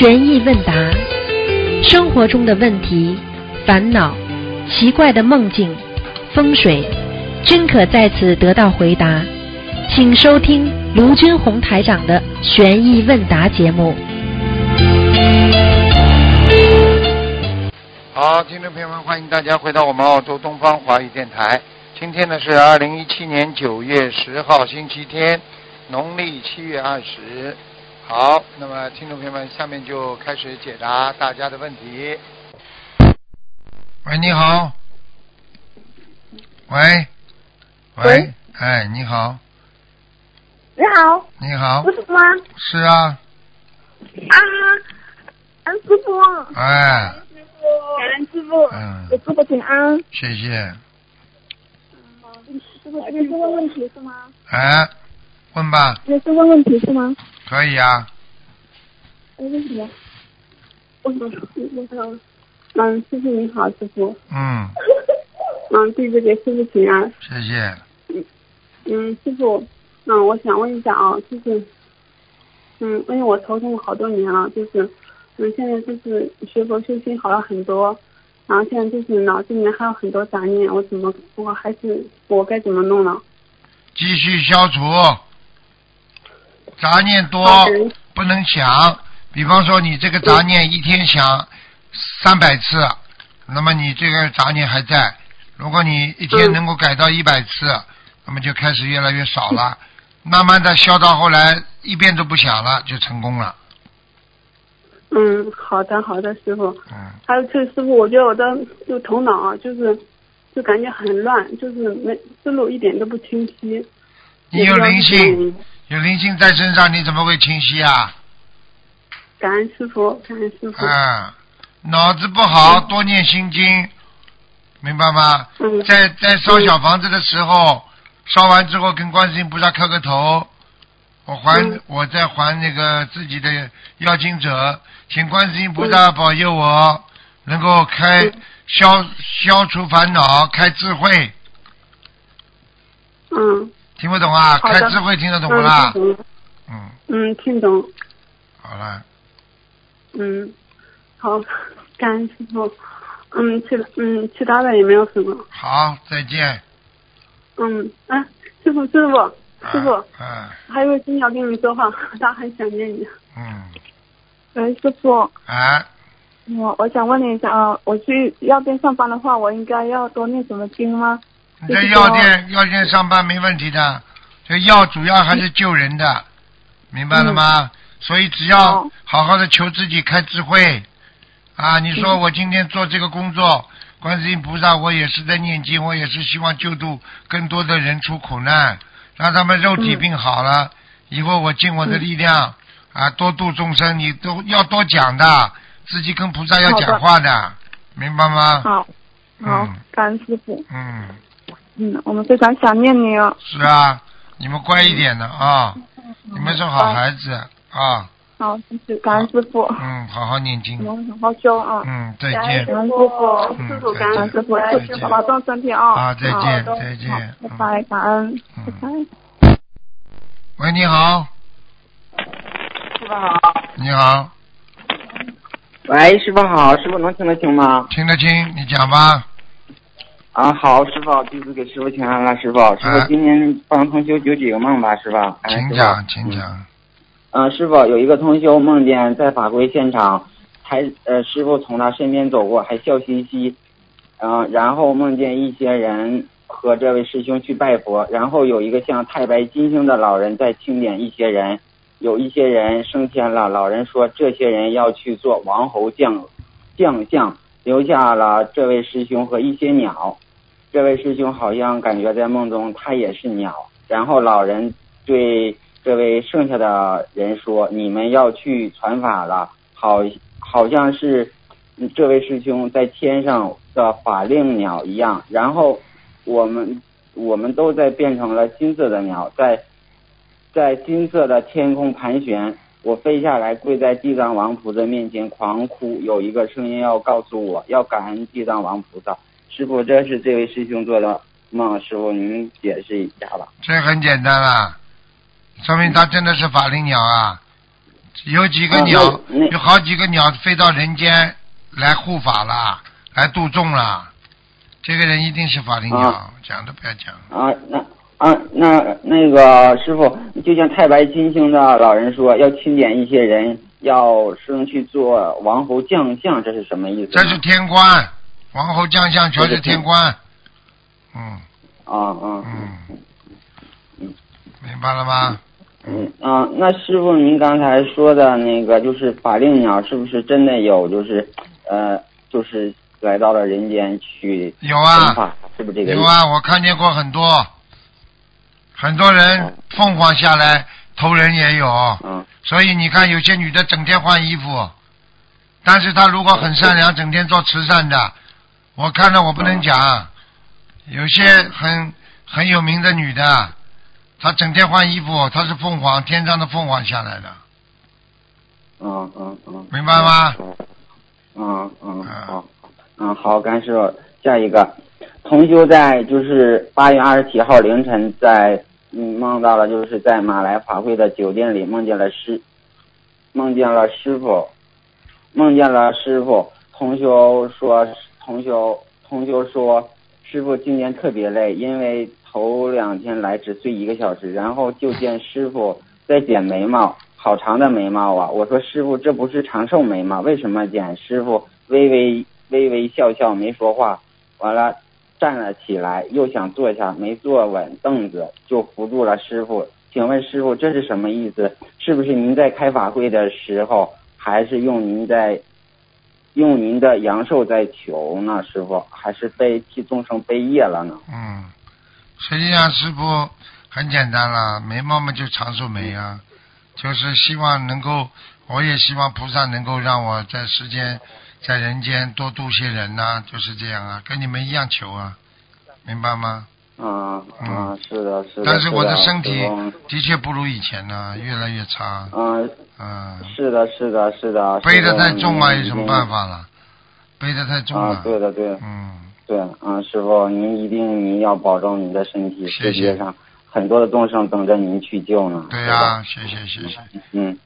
悬疑问答，生活中的问题、烦恼、奇怪的梦境、风水，均可在此得到回答。请收听卢军红台长的悬疑问答节目。好，听众朋友们，欢迎大家回到我们澳洲东方华语电台。今天呢是二零一七年九月十号，星期天，农历七月二十。好，那么听众朋友们，下面就开始解答大家的问题。喂，你好。喂，喂喂，哎，你好，你好，你好师，傅吗？是啊，啊，安师傅，哎，感恩师傅，嗯给师傅请安。谢谢，师傅，你是问问题是吗？哎，问吧，你是问问题是吗？可以啊，哎，为什么？我想，我想，嗯，师傅你好，师傅，嗯，嗯，弟子给师傅请安。谢谢，嗯，师傅，嗯，我想问一下啊，就是，嗯，因为我头痛好多年了，就是，嗯，现在就是学佛修心好了很多，然后现在就是脑子里面还有很多杂念，我怎么，我还是我该怎么弄呢？继续消除，杂念多不能想。比方说，你这个杂念一天想三百次，那么你这个杂念还在。如果你一天嗯能够改到一百次，那么就开始越来越少了，慢慢的消到后来一遍都不想了，就成功了。嗯，好的好的，师傅。嗯，还有就是师傅，我觉得我的就头脑啊，就是就感觉很乱，就是没思路一点都不清晰。你有灵性，因。有灵性在身上，你怎么会清晰啊？感恩师傅，感恩师傅。嗯，脑子不好，多念心经，明白吗？嗯在在烧小房子的时候，烧完之后跟观世音菩萨磕个头，我还、嗯我在还那个自己的要经者，请观世音菩萨保佑我能够开、嗯消消除烦恼，开智慧，嗯。听不懂啊？开智慧听得懂不嗯，啦？听懂。嗯，嗯，听懂。好了，嗯，好，感恩师傅。嗯，其嗯其他的也没有什么。好，再见。嗯，啊，师傅师傅师傅，啊，还有心要跟你说话，他很想念你。嗯，喂，师傅，啊，我我想问你一下啊，我去药店上班的话，我应该要多念什么经吗？你在药店药店上班没问题的，这药主要还是救人的，明白了吗？所以只要好好好的求自己开智慧啊！你说我今天做这个工作，观世音菩萨，我也是在念经，我也是希望救度更多的人出苦难，让他们肉体病好了，以后我尽我的力量啊，多度众生，你都要多讲的，自己跟菩萨要讲话的，明白吗？好，好嗯，感恩师傅。嗯。嗯，我们非常想念你哦。是啊，你们乖一点的啊，你们是好孩子啊，好，谢谢感恩师傅，嗯，好好念经，我们好好修啊。嗯，再见。感恩见师傅，嗯师傅再见。感恩师傅，保重身体啊。啊再见再见。拜拜，感恩，嗯。拜拜。喂，你好，师傅好，你好，喂，师傅好，师傅能听得清吗？听得清，你讲吧，啊，好，师傅，弟子给师傅请安了，师傅，师哎傅今天帮同修九几个梦吧，师傅请讲，请。讲，嗯、师傅有一个同修梦见在法会现场，还呃师傅从他身边走过，还笑嘻嘻，嗯、然后梦见一些人和这位师兄去拜佛，然后有一个像太白金星的老人在清点一些人，有一些人升天了，老人说这些人要去做王侯将将相，留下了这位师兄和一些鸟。这位师兄好像感觉在梦中他也是鸟，然后老人对这位剩下的人说：“你们要去传法了，好，好像是这位师兄在天上的法令鸟一样。”然后我们我们都在变成了金色的鸟，在在金色的天空盘旋。我飞下来，跪在地藏王菩萨面前狂哭。有一个声音要告诉我，要感恩地藏王菩萨。师傅，这是这位师兄做的梦，师傅您解释一下吧。这很简单啦，说明他真的是法灵鸟啊，有几个啊鸟，那那有好几个鸟飞到人间来护法了，来度众了。这个人一定是法灵鸟，啊讲都不要讲。啊，那啊，那那个师傅，就像太白金星的老人说，要钦点一些人要升去做王侯将相，这是什么意思？这是天官，王侯将相全是天官。嗯啊啊嗯，明白了吗？嗯啊，那师傅您刚才说的那个就是法令鸟，是不是真的有？就是呃，就是来到了人间去有啊，是不是这个？有啊，我看见过很多，很多人凤凰下来投人也有，嗯所以你看有些女的整天换衣服，但是她如果很善良，整天做慈善的，我看了我不能讲，有些很很有名的女的，她整天换衣服，她是凤凰天上的凤凰下来的，嗯嗯嗯，明白吗？嗯嗯好，嗯好，甘师傅，下一个，同修在就是八月二十七号凌晨在嗯梦到了就是在马来法会的酒店里梦见了师，梦见了师傅，梦见了师傅，同修说同修同修说师傅今年特别累，因为头两天来只睡一个小时，然后就见师傅在剪眉毛，好长的眉毛啊！我说师傅这不是长寿眉吗？为什么剪？师傅微微微微笑笑没说话，完了站了起来，又想坐下，没坐稳凳子，就扶住了师傅。请问师傅这是什么意思？是不是您在开法会的时候，还是用您在用您的阳寿在求呢？师傅还是被替众生背业了呢？嗯，实际上师傅很简单了，眉毛嘛就长寿眉啊，就是希望能够，我也希望菩萨能够让我在世间，在人间多度些人呐、就是这样啊，跟你们一样求啊，明白吗？啊嗯啊，是的，是的。但是我的的身体的确不如以前呢，越来越差，嗯，嗯，是的，是的，是的。背的太重啊，有什么办？法了？背的太重啊了，，对的，对，嗯，对，啊，师傅，您一定您要保重您的身体，谢谢世界上很多的众生等着您去救呢。对呀、谢谢谢谢，嗯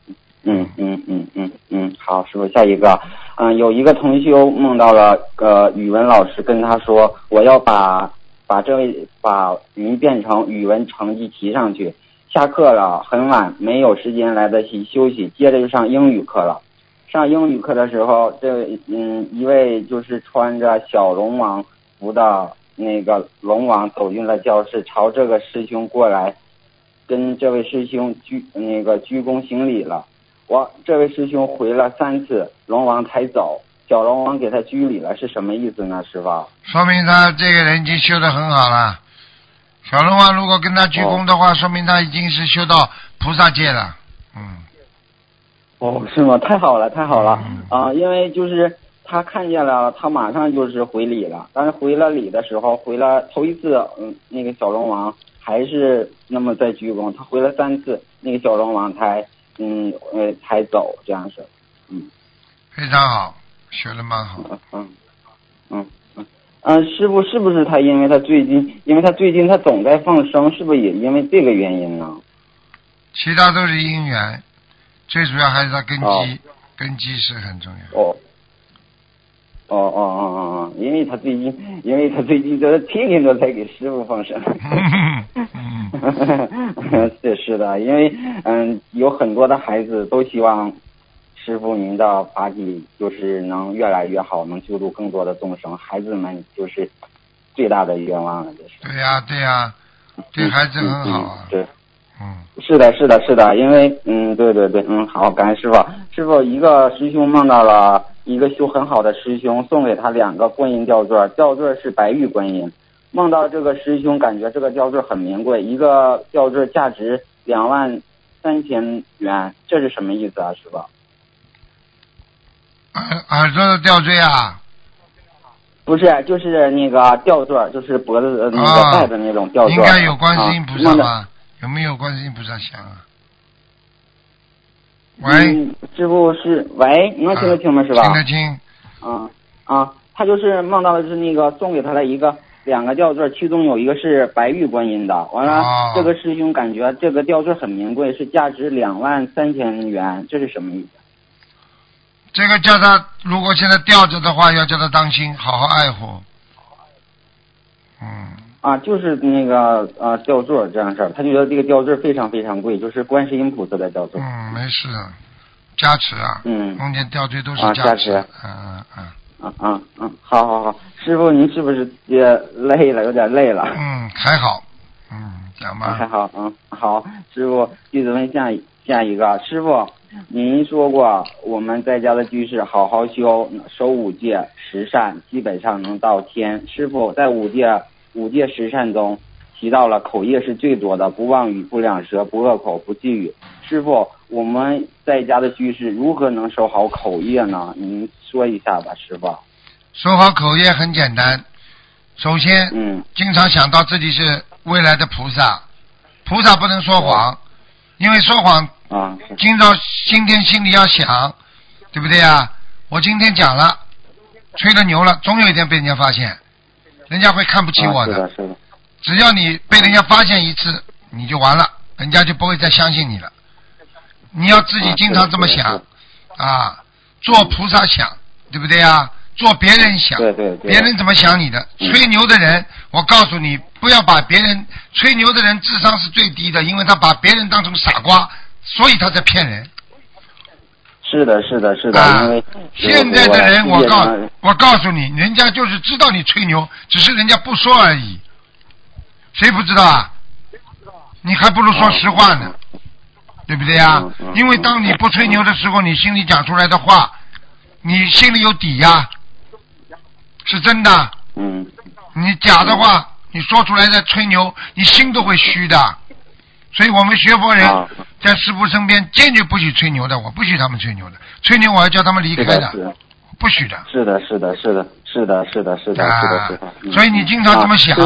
嗯嗯嗯嗯嗯，好，师傅，下一个，嗯，有一个同修梦到了呃语文老师跟他说，我要把把这位把您变成语文成绩提上去。下课了，很晚，没有时间来得及休息，接着就上英语课了。上英语课的时候，这嗯一位就是穿着小龙王服的那个龙王走进了教室，朝这个师兄过来，跟这位师兄鞠那个鞠躬行礼了。我这位师兄回了三次，龙王才走。小龙王给他拘礼了，是什么意思呢，师傅？说明他这个人已经修得很好了。小龙王如果跟他鞠躬的话，说明他已经是修到菩萨界了。嗯，哦，是吗？太好了，太好了嗯啊、因为就是他看见了，他马上就是回礼了。但是回了礼的时候，回了头一次，嗯，那个小龙王还是那么在鞠躬。他回了三次，那个小龙王才嗯呃才走，这样是，非常好，学的蛮好。嗯嗯嗯嗯。嗯，师傅是不是他？因为他最近，因为他最近他总在放生，是不是也因为这个原因呢？其他都是因缘，最主要还是他根基，哦根基是很重要。哦，哦哦哦哦哦，因为他最近，因为他最近都天天都在给师傅放生。嗯，是是的，因为嗯，有很多的孩子都希望师傅您的法体就是能越来越好，能救助更多的众生，孩子们就是最大的愿望了，这是。对呀、对呀、对孩子很好啊嗯。对。嗯，是的，是的，是的，因为嗯，对对对，嗯，好，感谢师傅。师傅，一个师兄梦到了一个修很好的师兄，送给他两个观音吊坠，吊坠是白玉观音。梦到这个师兄，感觉这个吊坠很名贵，一个吊坠价值两万三千元，这是什么意思啊，师傅？耳耳朵的吊坠啊，不是，就是那个吊坠，就是脖子的那啊个戴的那种吊坠。应该有观世音菩萨吧？有没有观世音菩萨像啊？喂，嗯，师傅是喂，能听得清吗？是吧？听得清。啊啊，他就是梦到的是那个送给他的一个两个吊坠，其中有一个是白玉观音的。完了，哦这个师兄感觉这个吊坠很名贵，是价值两万三千元，这是什么意思？这个叫他，如果现在吊着的话，要叫他当心，好好爱护。嗯，啊，就是那个啊吊坠这样事儿，他觉得这个吊坠非常非常贵，就是观世音菩萨的吊坠。嗯，没事，加持啊，嗯梦见吊坠都是啊加持，嗯嗯嗯嗯啊啊啊！好好好，师傅您是不是也累了？有点累了。嗯，还好，嗯，讲吧还吧，好，嗯，好，师傅，弟子问下一个，师傅，您说过我们在家的居士好好修，守五戒十善，基本上能到天。师傅在五戒五戒十善中提到了口业是最多的，不妄语、不两舌、不恶口、不绮语。师傅，我们在家的居士如何能守好口业呢？您说一下吧，师傅。守好口业很简单，首先，嗯经常想到自己是未来的菩萨，菩萨不能说谎，因为说谎啊，今朝今天心里要想，对不对呀？我今天讲了，吹了牛了，总有一天被人家发现，人家会看不起我啊、是的，是的，只要你被人家发现一次，你就完了，人家就不会再相信你了。你要自己经常这么想啊，做菩萨想，对不对呀？做别人想，对对对别人怎么想你的？嗯吹牛的人，我告诉你，不要把别人吹牛的人智商是最低的，因为他把别人当成傻瓜，所以他在骗人。是的，是的，是的，啊因为现在的人，我告我告诉你，人家就是知道你吹牛，只是人家不说而已。谁不知道啊？你还不如说实话呢，对不对呀嗯嗯？因为当你不吹牛的时候，你心里讲出来的话，你心里有底呀，是真的。嗯你假的话，你说出来的吹牛，你心都会虚的。所以我们学佛人啊在师傅身边坚决不许吹牛的，我不许他们吹牛的，吹牛我要叫他们离开的，不许的。是的，是的，是的，是的，是的，是的，是的，啊是的。嗯所以你经常这么想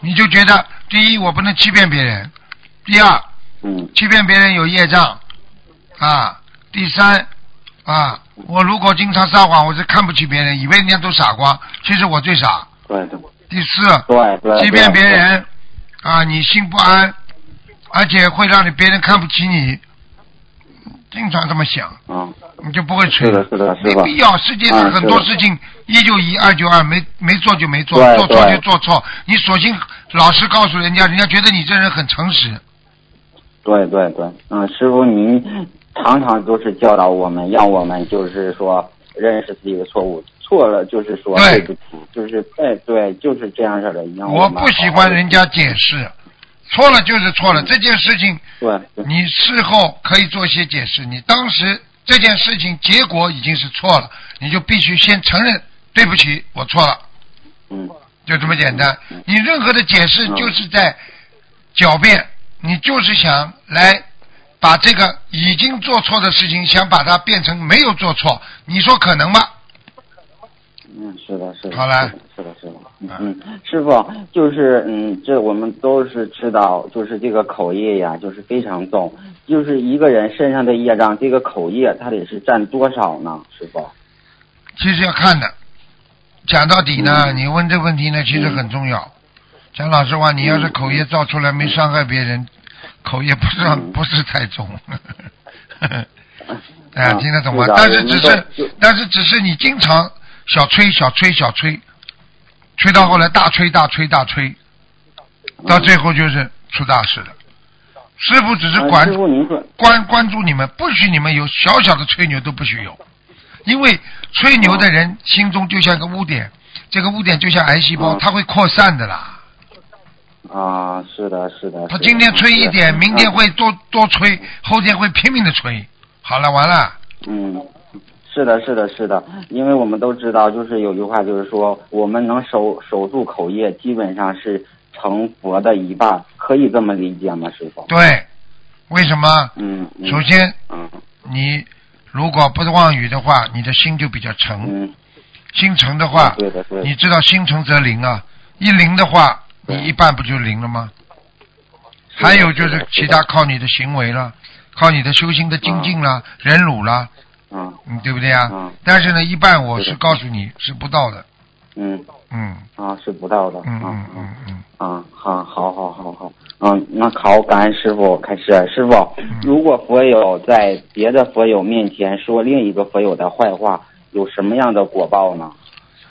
你就觉得第一我不能欺骗别人，第二嗯欺骗别人有业障啊，第三啊，我如果经常撒谎，我是看不起别人，以为人家都傻瓜，其实我最傻。对对第四，对对，欺骗别人啊，你心不安，而且会让你别人看不起你，经常这么想，啊，你就不会吹是的，是的，是的。没必要，世界上嗯很多事情一就一，二就二，没没做就没做，做错就做错。你索性老实告诉人家，人家觉得你这人很诚实。对对对，嗯，师傅您常常都是教导我们，让我们就是说认识自己的错误，错了就是说对对不起，就是对对，就是这样式的。让我不喜欢人家解释，错了就是错了。这件事情对对你事后可以做一些解释，你当时这件事情结果已经是错了，你就必须先承认对不起，我错了，嗯就这么简单。你任何的解释嗯就是在狡辩，你就是想来把这个已经做错的事情，想把它变成没有做错，你说可能吗？嗯，是的，是的。好了是的，是的。嗯，师傅，就是嗯，这我们都是知道，就是这个口业呀，就是非常重，就是一个人身上的业障，这个口业它得是占多少呢？师傅？其实要看的。讲到底呢，嗯你问这问题呢，其实很重要。讲老实话，你要是口业造出来没伤害别人，口业不算嗯 不是太重。哎，啊听得懂吗但是只是，但是只是你经常小吹小吹小吹，吹到后来大吹大吹大吹，到最后就是出大事了。师傅只是呃管关关注你们，不许你们有小小的吹牛都不许有，因为吹牛的人心中就像个污点，这个污点就像癌细胞，嗯它会扩散的啦。啊，是的，是的。他今天吹一点，明天啊会多多吹，后天会拼命的吹。好了，完了，嗯，是的，是的，是的，因为我们都知道，就是有句话就是说，我们能守守住口业，基本上是成佛的一半，可以这么理解吗，师傅？对，为什么？嗯，嗯首先，嗯你如果不妄语的话，你的心就比较诚。嗯，心诚的话，对的，对的你知道心诚则灵啊，一灵的话，对你一半不就灵了吗？还有就是其他靠你的行为了，靠你的修心的精进啦、忍辱啦，嗯。嗯，对不对啊？嗯。但是呢，一半我是告诉你是不到的，嗯。嗯。啊是不到的。嗯啊嗯嗯嗯，啊好好好好好。嗯那好感恩师傅开始师傅嗯。如果佛友在别的佛友面前说另一个佛友的坏话，有什么样的果报呢？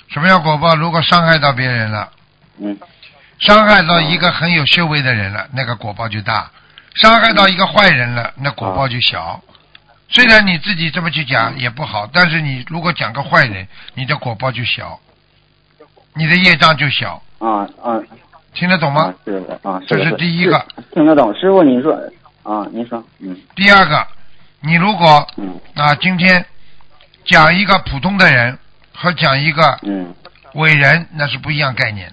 什么样果报？如果伤害到别人了，嗯伤害到一个很有修为的人了，那个果报就大；伤害到一个坏人了，那果报就小。虽然你自己这么去讲也不好，但是你如果讲个坏人，你的果报就小，你的业障就小，啊啊。听得懂吗？啊？是的啊这是第一个。听得懂。师傅您说啊您说嗯。第二个，你如果嗯。啊今天讲一个普通的人和讲一个嗯。伟人，那是不一样概念。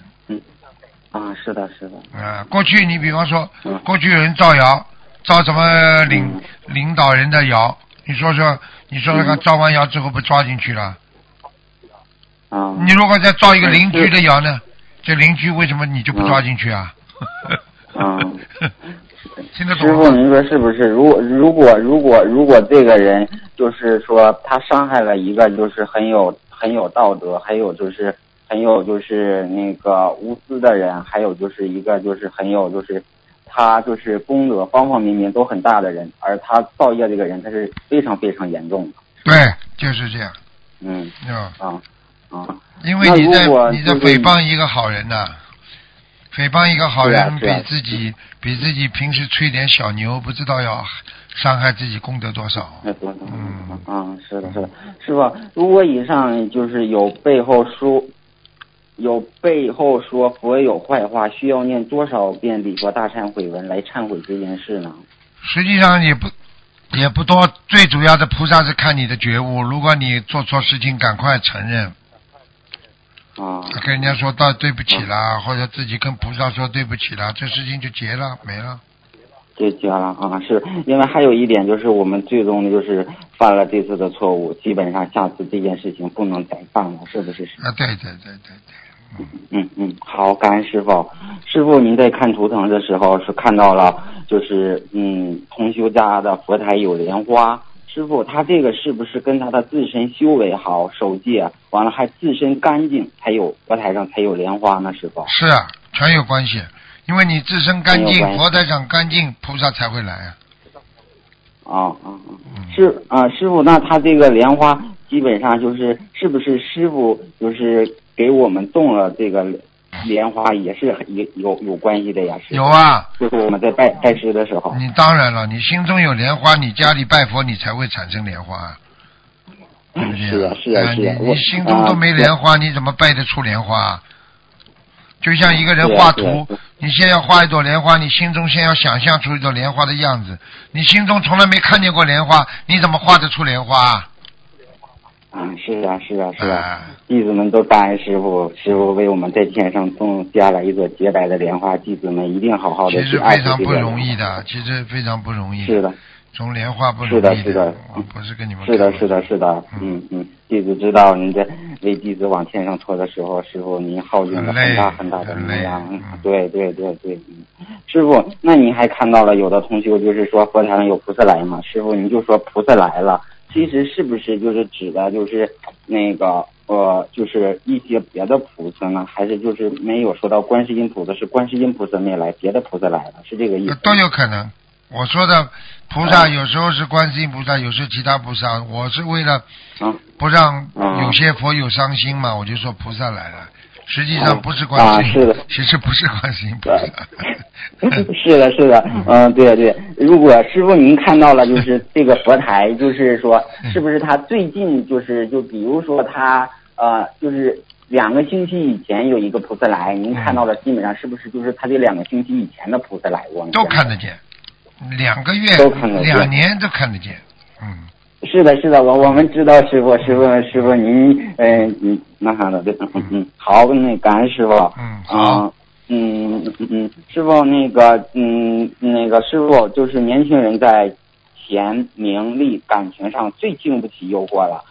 啊是的是的啊，过去你比方说嗯，过去有人造谣，造什么领嗯领导人的谣，你说说，你说说看，嗯造完谣之后不抓进去了？啊你如果再造一个邻居的谣呢？这邻居为什么你就不抓进去啊？嗯 听得懂师傅，您说是不是？如果如果如果如果这个人就是说他伤害了一个就是很有很有道德，还有就是很有就是那个无私的人，还有就是一个就是很有就是他就是功德方方面面都很大的人，而他造业这个人他是非常非常严重的。对，就是这样。嗯嗯，啊啊因为你在你在诽谤一个好人呐、诽谤一个好人比是啊啊自己比自己平时吹点小牛，不知道要伤害自己功德多少。嗯啊，是的，是的，师傅，如果以上就是有背后说，有背后说佛有坏话，需要念多少遍礼佛大忏悔文来忏悔这件事呢？实际上也不也不多，最主要的菩萨是看你的觉悟。如果你做错事情，赶快承认，啊跟人家说到对不起啦，或者自己跟菩萨说对不起啦，这事情就结了，没了。就结了啊，是因为还有一点就是我们最终就是犯了这次的错误，基本上下次这件事情不能再犯了，是不是？啊，对对对对对，嗯嗯，好，感恩师傅。师傅，您在看图腾的时候是看到了，就是嗯，同修家的佛台有莲花。师傅，他这个是不是跟他的自身修为好、守戒，完了还自身干净，才有佛台上才有莲花呢？师傅。是啊，全有关系。因为你自身干净，佛台上干净，菩萨才会来啊。啊啊啊！嗯，是啊，师傅，那他这个莲花基本上就是是不是师傅就是给我们种了这个莲花，也是有有有关系的呀？有，啊。就是我们在拜拜师的时候。你当然了，你心中有莲花，你家里拜佛，你才会产生莲花啊。对不对是啊是啊哎是啊我你你心中都没啊莲花，你怎么拜得出莲花啊？就像一个人画图你先要画一朵莲花，你心中先要想象出一朵莲花的样子。你心中从来没看见过莲花，你怎么画得出莲花啊？啊，是啊，是啊，是啊，啊弟子们都答应师傅，师傅为我们在天上种下了一朵洁白的莲花，弟子们一定好好的去爱护实非常不。容易的，其实非常不容易。是的，种莲花不是的是的我不是跟你们是的，是的，是的，嗯嗯，弟子知道您在为弟子往天上托的时候，师傅您耗尽了很大很大的能量对对对对，嗯，师傅，那您还看到了有的同修就是说佛台上有菩萨来嘛？师傅您就说菩萨来了，其实是不是就是指的就是那个呃，就是一些别的菩萨呢？还是就是没有说到观世音菩萨是观世音菩萨没来，别的菩萨来了，是这个意思？都有可能。我说的菩萨有时候是观世音菩萨，有时候其他菩萨。我是为了啊不让啊有些佛友伤心嘛，我就说菩萨来了。实际上不是观世音，啊是的。其实不是观世音菩萨。是的，是的，嗯，对对。如果师傅您看到了，就是这个佛台，就是说，是不是他最近就是就比如说他呃，就是两个星期以前有一个菩萨来，您看到了，基本上是不是就是他这两个星期以前的菩萨来过？呢？都看得见，两个月都看得、见两年都看得见。嗯，是的，是的，我我们知道师傅，师傅，师傅，您，嗯、嗯，那啥的，对，嗯嗯嗯，好，那感恩师傅。嗯好嗯嗯嗯嗯，师傅，那个，嗯，那个师傅，就是年轻人在钱、名利、感情上最经不起诱惑了。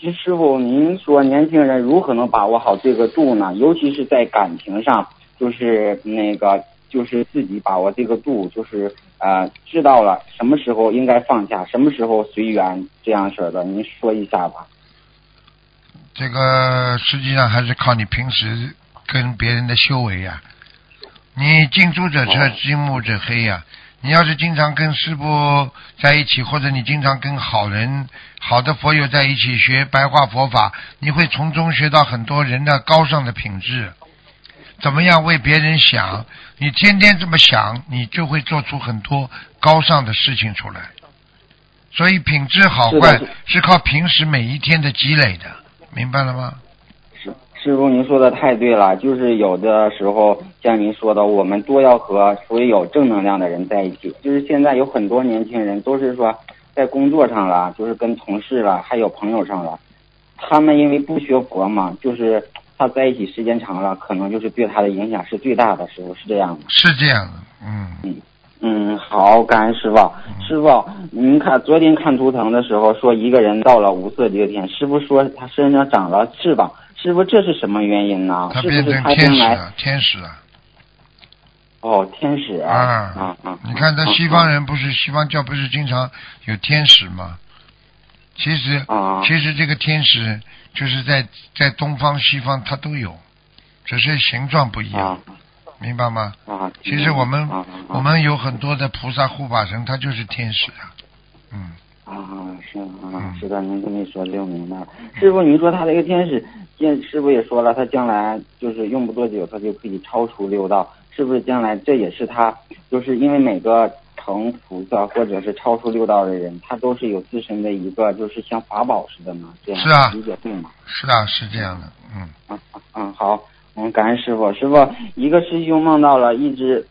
其实师傅，您说年轻人如何能把握好这个度呢？尤其是在感情上，就是那个，就是自己把握这个度，就是呃，知道了什么时候应该放下，什么时候随缘这样式的，您说一下吧。这个实际上还是靠你平时跟别人的修为呀、你近朱者赤，哦近墨者黑呀、你要是经常跟师傅在一起，或者你经常跟好人、好的佛友在一起学白话佛法，你会从中学到很多人的高尚的品质。怎么样为别人想？你天天这么想，你就会做出很多高尚的事情出来。所以品质好坏是靠平时每一天的积累的，明白了吗？师师傅，您说的太对了，就是有的时候像您说的，我们多要和所有有正能量的人在一起。就是现在有很多年轻人都是说，在工作上了，就是跟同事了，还有朋友上了，他们因为不学佛嘛，就是他在一起时间长了，可能就是对他的影响是最大的时候，是这样的。是这样的，嗯，嗯，好，感恩师傅。师傅，您看昨天看图腾的时候说一个人到了无色界天，师傅说他身上长了翅膀，师傅这是什么原因呢？他变成天使了，天使了。哦天使啊啊啊啊！你看，在啊西方人不是西方教不是经常有天使吗？其实，啊其实这个天使就是在在东方、西方它都有，只是形状不一样，啊明白吗？啊！其实我们、我们有很多的菩萨护法神，他就是天使啊。嗯，啊是啊嗯是的，您这么一说就明白了。师傅，您说他这个天使，见师傅也说了，他将来就是用不多久，他就可以超出六道，是不是？将来这也是他，就是因为每个成菩萨或者是超出六道的人，他都是有自身的一个，就是像法宝似的嘛。这样是啊理解对吗？是啊，是这样的。嗯，嗯嗯，好，嗯，感恩师傅。师傅，一个师兄梦到了一只，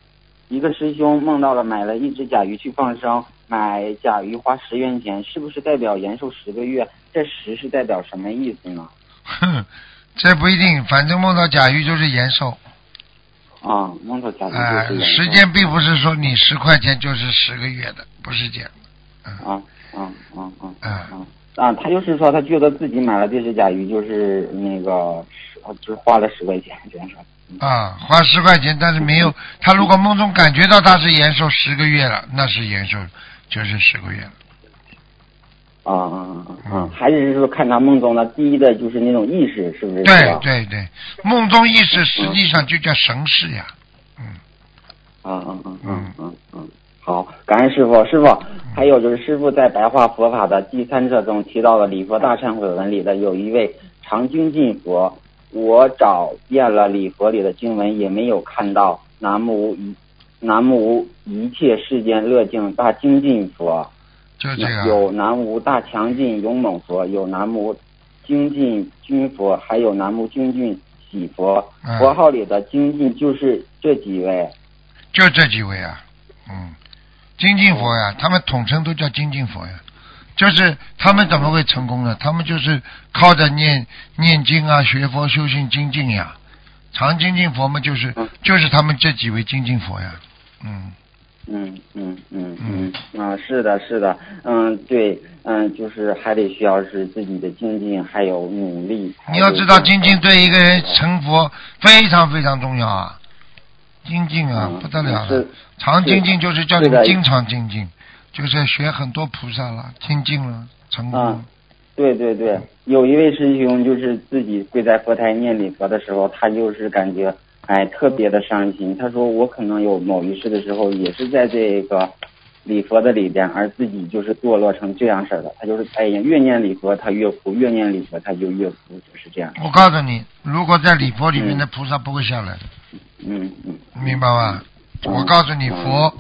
一个师兄梦到了买了一只甲鱼去放生，买甲鱼花十元钱，是不是代表延寿十个月？这十是代表什么意思呢？哼，这不一定，反正梦到甲鱼就是延寿。啊，梦到甲鱼哎、就是延寿时间并不是说你十块钱就是十个月的，不是这样。啊啊啊啊嗯啊啊！他就是说，他觉得自己买了这只甲鱼，就是那个十，就花了十块钱，这样说。啊，花十块钱，但是没有他如果梦中感觉到他是延寿十个月了，那是延寿就是十个月了。啊啊啊啊！还是说看他梦中的第一的就是那种意识，是不是？对对对，梦中意识实际上就叫神识呀。嗯，啊啊啊嗯嗯嗯，好，感恩师傅。师傅，还有就是师傅在白话佛法的第三册中提到了礼佛大忏悔文里的有一位常精进佛，我找遍了礼佛里的经文，也没有看到南无无一南无无一切世间乐境大精进佛，就这个。有南无大强劲勇猛佛，有南无精进军佛，还有南无精进喜佛。嗯佛号里的精进就是这几位。就这几位啊，嗯，精进佛呀，他们统称都叫精进佛呀。就是他们怎么会成功呢？他们就是靠着念念经啊、学佛、修行精进呀。常精进佛嘛，就是嗯就是他们这几位精进佛呀。嗯，嗯嗯嗯嗯啊，是的，是的，嗯，对，嗯，就是还得需要是自己的精进，还有努力。你要知道，精进对一个人成佛非常非常重要啊。精进啊，嗯不得了了是。常精进就是叫你经常精进，就是学很多菩萨了，精进了，成功了啊。对对对，有一位师兄就是自己跪在佛台念礼佛的时候，他就是感觉哎特别的伤心。他说我可能有某一世的时候也是在这个礼佛的里边，而自己就是堕落成这样式的。他就是哎呀，越念礼佛他越哭，越念礼佛他就越哭，就是这样。我告诉你，如果在礼佛里面的菩萨不会下来的，嗯嗯明白吗？嗯我告诉你，佛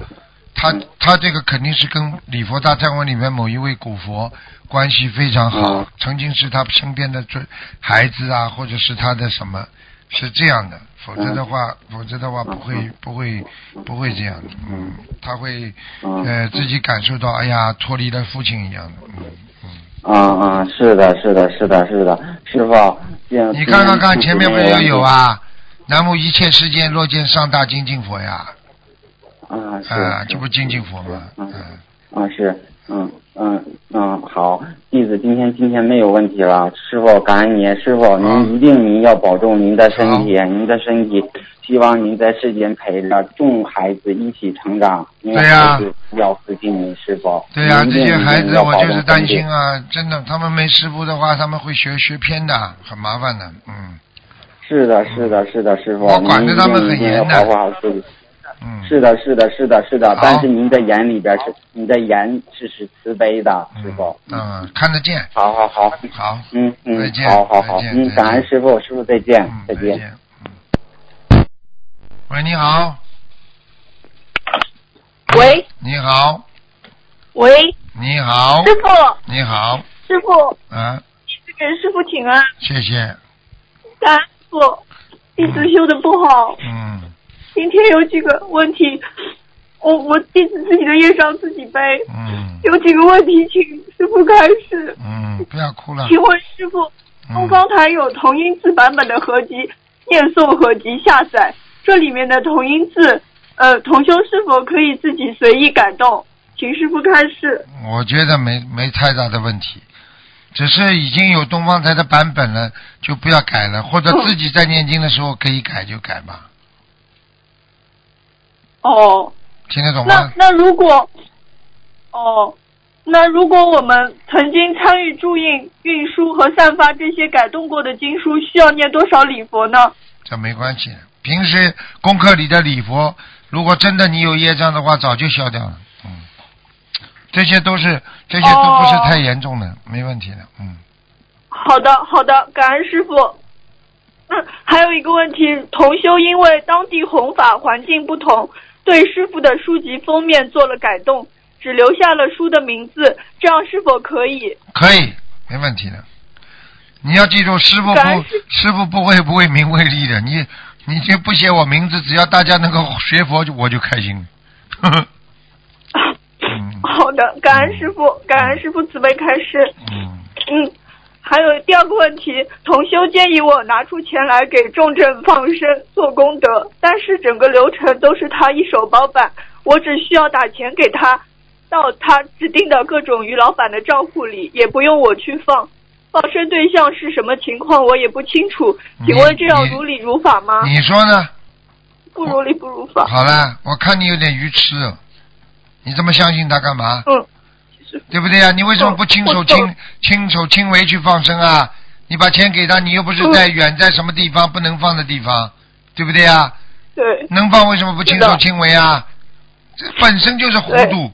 他嗯他这个肯定是跟礼佛大忏文里面某一位古佛关系非常好嗯，曾经是他身边的尊孩子啊，或者是他的什么，是这样的。否则的话，否则的话不会嗯不会不会这样的。嗯，他会嗯呃自己感受到，哎呀，脱离了父亲一样的。嗯嗯。嗯嗯，是的，是的，是的，是的，师傅，你看看看，前面不是有有？啊？南无一切世间若见上大精进佛呀，啊，是啊，这不精进佛吗？啊是，嗯嗯嗯，好，弟子今天今天没有问题了，师傅感恩您，师傅您一定您要保重您的身体，您的身体，希望您在世间陪着众孩子一起成长，因为对呀。孩子要私信您，师傅。对呀、这些孩子我就是担心啊，真的，他们没师傅的话，他们会学学偏的，很麻烦的，嗯。是的，是的，是的，师傅，我管着他们很严的。保护好自己。嗯。是的，是的，是的，是的，但是您的眼里边是你的眼是是慈悲的，师傅。嗯，看得见，好好好，好，嗯嗯再，见好好好，嗯，感恩师傅，师傅再见嗯，，再见。喂，你好，喂你好，喂，你好，师傅，你好，师傅，啊，给师傅请安，谢谢，感恩师傅，弟子修的不好，嗯，今天有几个问题，我我弟子自己的业障自己背，嗯，有几个问题请师傅开始。嗯，不要哭了，请问师傅，东嗯，方台有同音字版本的合集念诵合集下载，这里面的同音字，呃，同修是否可以自己随意改动？请师傅开示。我觉得没没太大的问题，只是已经有东方台的版本了，就不要改了，或者自己在念经的时候可以改就改吧，哦，听得懂吗？那那如果，哦，那如果我们曾经参与注印、运输和散发这些改动过的经书，需要念多少礼佛呢？这没关系。平时功课里的礼佛，如果真的你有业障的话，早就消掉了。嗯，这些都是这些都不是太严重的，没问题的。嗯，好的，好的，感恩师傅。嗯，还有一个问题，同修因为当地弘法环境不同，对师傅的书籍封面做了改动，只留下了书的名字，这样是否可以？可以，没问题的。你要记住，师傅不师师傅不会不为名为利的。你你就不写我名字，只要大家能够学佛，就我就开心。呵呵嗯好的，感恩师傅，感恩师傅慈悲开示。嗯，嗯，还有第二个问题，同修建议我拿出钱来给重症放生做功德，但是整个流程都是他一手包办，我只需要打钱给他，到他指定的各种于老板的账户里，也不用我去放。放生对象是什么情况我也不清楚，请问这样如理如法吗？你说呢？不如理不如法。好了，我看你有点愚痴，你这么相信他干嘛？嗯，对不对呀、你为什么不亲手亲亲手亲为去放生啊？你把钱给他，你又不是在远在什么地方不能放的地方，对不对呀、对，能放为什么不亲手亲为啊？这本身就是糊涂，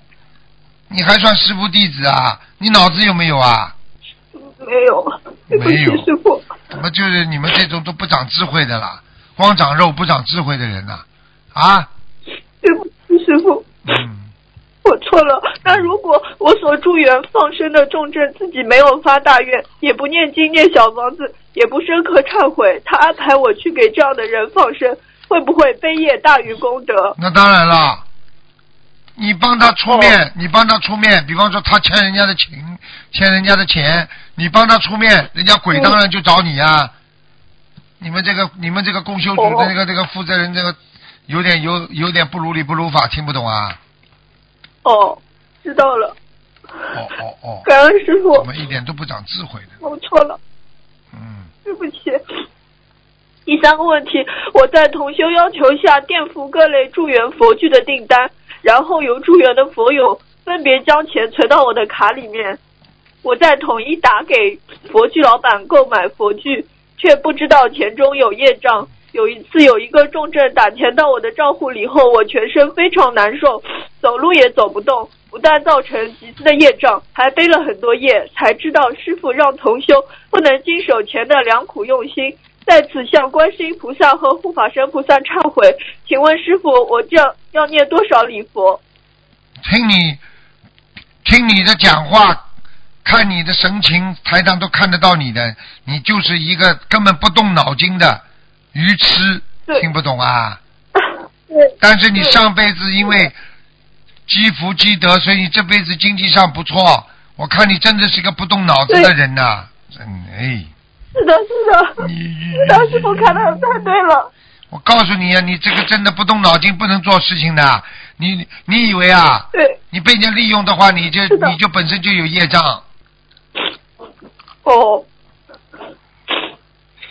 你还算师傅弟子啊？你脑子有没有啊？没有，没有师傅。怎么就是你们这种都不长智慧的啦？光长肉不长智慧的人呐、啊？对不起师傅。嗯，我错了。那如果我所助缘放生的重症自己没有发大愿，也不念经念小房子，也不深刻忏悔，他安排我去给这样的人放生，会不会悲业大于功德？那当然了，你帮他出面，你帮他出面，比方说他欠人家的情，欠人家的钱，你帮他出面，人家鬼当然就找你呀、你们这个你们这个公修组的这个这个负责人，这个有点有有点不如理不如法，听不懂啊？哦，知道了，哦哦哦，感恩师傅怎，么一点都不长智慧的？我错了，嗯，对不起。第三个问题，我在同修要求下垫付各类助缘佛具的订单，然后由助缘的佛友分别将钱存到我的卡里面，我再统一打给佛具老板购买佛具，却不知道钱中有业障。有一次有一个重症打钱到我的账户里后，我全身非常难受，走路也走不动，不但造成极次的业障，还背了很多业，才知道师傅让同修不能经手钱的良苦用心。在此向观世音菩萨和护法神菩萨忏悔。请问师傅，我这要念多少礼佛？听你听你的讲话，看你的神情，台上都看得到你的，你就是一个根本不动脑筋的愚痴，听不懂啊？但是你上辈子因为积福积德，所以你这辈子经济上不错。我看你真的是个不动脑子的人呐、真哎，是的，是的，你是的，师傅 看的太对了。我告诉你啊，你这个真的不动脑筋，不能做事情的。你你以为啊？对，你被人家利用的话，你就你就本身就有业障。哦，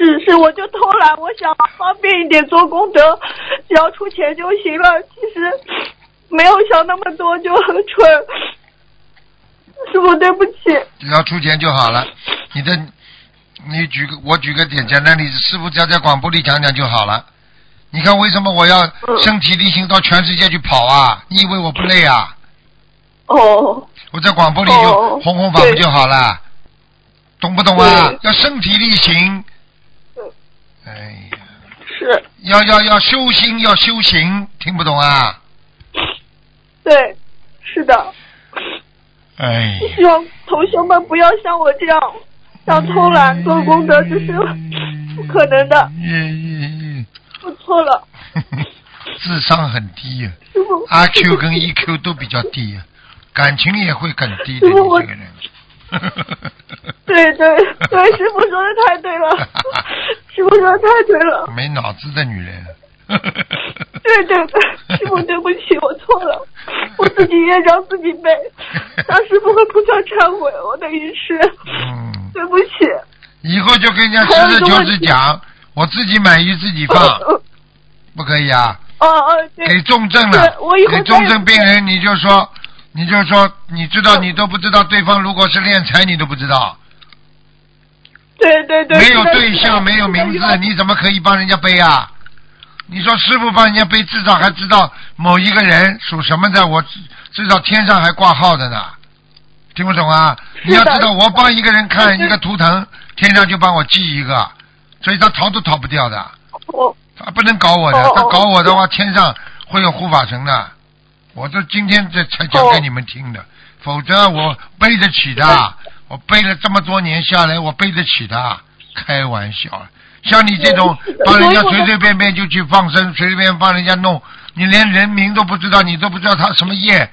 是是，我就偷懒，我想方便一点做功德，只要出钱就行了。其实没有想那么多，就很蠢。师傅，对不起。只要出钱就好了。你的，你举个我举个简简单例子，师傅只要在广播里讲讲就好了。你看为什么我要嗯身体力行到全世界去跑啊？你以为我不累啊？哦，我在广播里就哦弘弘法不就好了？懂不懂啊？要身体力行对。哎呀，是，要要要修心，要修行，听不懂啊？对，是的。哎。希望同学们不要像我这样，想偷懒做功德，这是不可能的。嗯嗯嗯我错了，智商很低呀。阿 Q 跟 EQ 都比较低呀、感情也会很低的，这个人。对 对对，师傅说的太对了，师傅说的太对了。没脑子的女人。对对对，师傅对不起，我错了，我自己也让自己背，让师傅和菩萨忏悔我的愚痴，嗯，对不起。以后就跟人家实事求是讲，我自己满意自己放，哦不可以啊？哦哦，对，给重症了我以，后给重症病人你就说，你就说，你知道你都不知道对方如果是练财你都不知道，对对对，没有对象没有名字，你怎么可以帮人家背啊？你说师傅帮人家背，至少还知道某一个人属什么的，我至至少天上还挂号的呢，听不懂啊？你要知道，我帮一个人看一个图腾，天上就帮我记一个，所以他逃都逃不掉的，我。他不能搞我的，他搞我的话，天上会有护法神的，我都今天这才讲给你们听的，否则我背得起的，我背了这么多年下来，我背得起的，开玩笑。像你这种帮人家随随便便就去放生，随随便便帮人家弄，你连人名都不知道，你都不知道他什么业。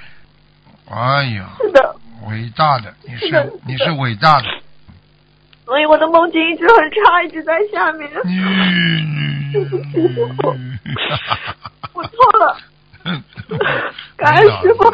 哎呀，是的，伟大的，你是你是伟大的。所以我的梦境一直很差，一直在下面。嗯对不起师傅我错了。感恩师傅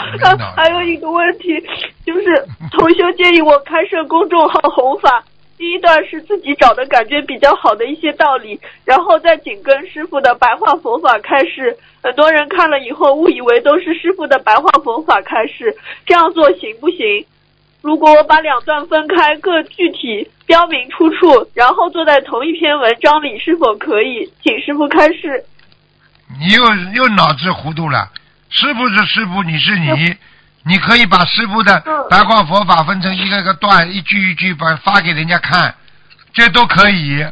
还有一个问题，就是同修建议我开设公众号弘法。第一段是自己找的感觉比较好的一些道理，然后再紧跟师傅的白话佛法开示。很多人看了以后误以为都是师傅的白话佛法开示，这样做行不行？如果我把两段分开，各具体标明出处，然后做在同一篇文章里，是否可以？请师傅开示。你又又脑子糊涂了。师傅是师傅，你是你，你可以把师傅的嗯白话佛法分成一个个段，一句一句把发给人家看，这都可以，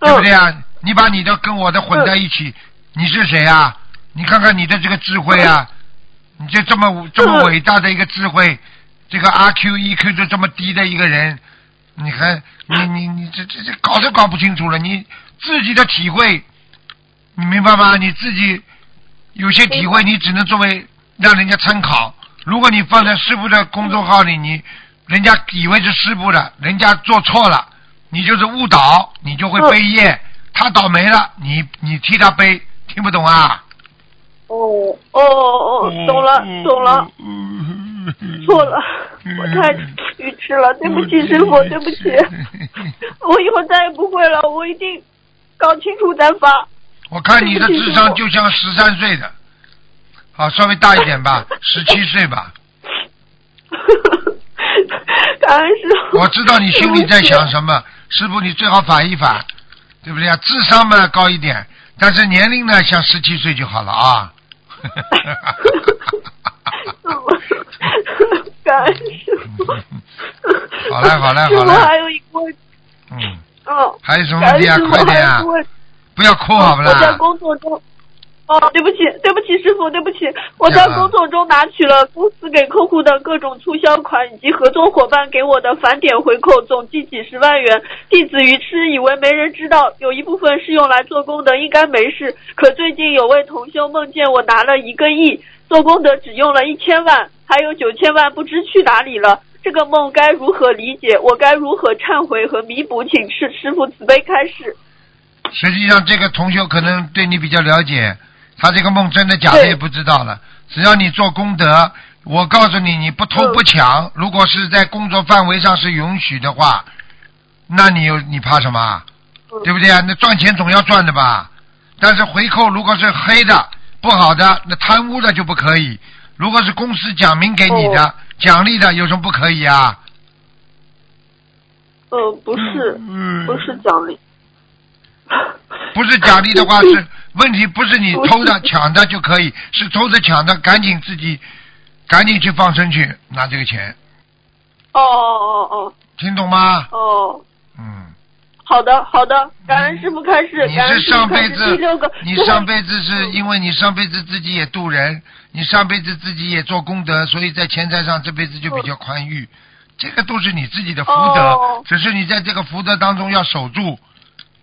对不对嗯，啊？你把你的跟我的混在一起，你是谁啊？你看看你的这个智慧啊，你就这么这么嗯伟大的一个智慧，这个 R Q E Q 就这么低的一个人，你还你你你这这这搞都搞不清楚了，你自己的体会，你明白吗？你自己有些体会，你只能作为让人家参考。如果你放在师傅的公众号里，你人家以为是师傅的，人家做错了，你就是误导，你就会背业。他倒霉了，你你替他背，听不懂啊？哦哦哦，懂了懂了，错了，我太愚痴了，对不起师傅，对不起，我以后再也不会了，我一定搞清楚再发。我看你的智商就像十三岁的，好，稍微大一点吧，十七岁吧。感恩师傅。我知道你心里在想什么，师傅，你最好反一反，对不对啊？智商嘛高一点，但是年龄呢像十七岁就好了啊。感恩 师傅。好嘞好了师傅好嘞还有一个问题，嗯，嗯，还有什么感问题啊？快点啊。不要哭好不啦我在？工作中，哦，对不起，对不起，师傅，对不起，我在工作中拿取了公司给客户的各种促销款以及合作伙伴给我的返点回扣，总计几十万元。弟子愚痴，以为没人知道，有一部分是用来做功德，应该没事。可最近有位同修梦见我拿了一个亿，做功德只用了一千万，还有九千万不知去哪里了。这个梦该如何理解？我该如何忏悔和弥补？请师师傅慈悲开示。实际上，这个同学可能对你比较了解，他这个梦真的假的也不知道了。只要你做功德，我告诉你，你不偷嗯不抢，如果是在工作范围上是允许的话，那你有你怕什么对不对啊？那赚钱总要赚的吧？但是回扣如果是黑的、不好的，那贪污的就不可以。如果是公司奖明给你的、哦奖励的，有什么不可以啊？呃，不是，嗯，不是奖励。不是奖励的话是问题，不是你偷的抢的就可以，是偷的抢的，赶紧自己赶紧去放生去拿这个钱，哦哦哦哦。听懂吗？哦。哦，嗯，好的好的，感恩师傅开始，你是上辈子你上辈子是因为你上辈子自己也渡人，你上辈子自己也做功德，所以在钱财上这辈子就比较宽裕，这个都是你自己的福德，哦。只是你在这个福德当中要守住，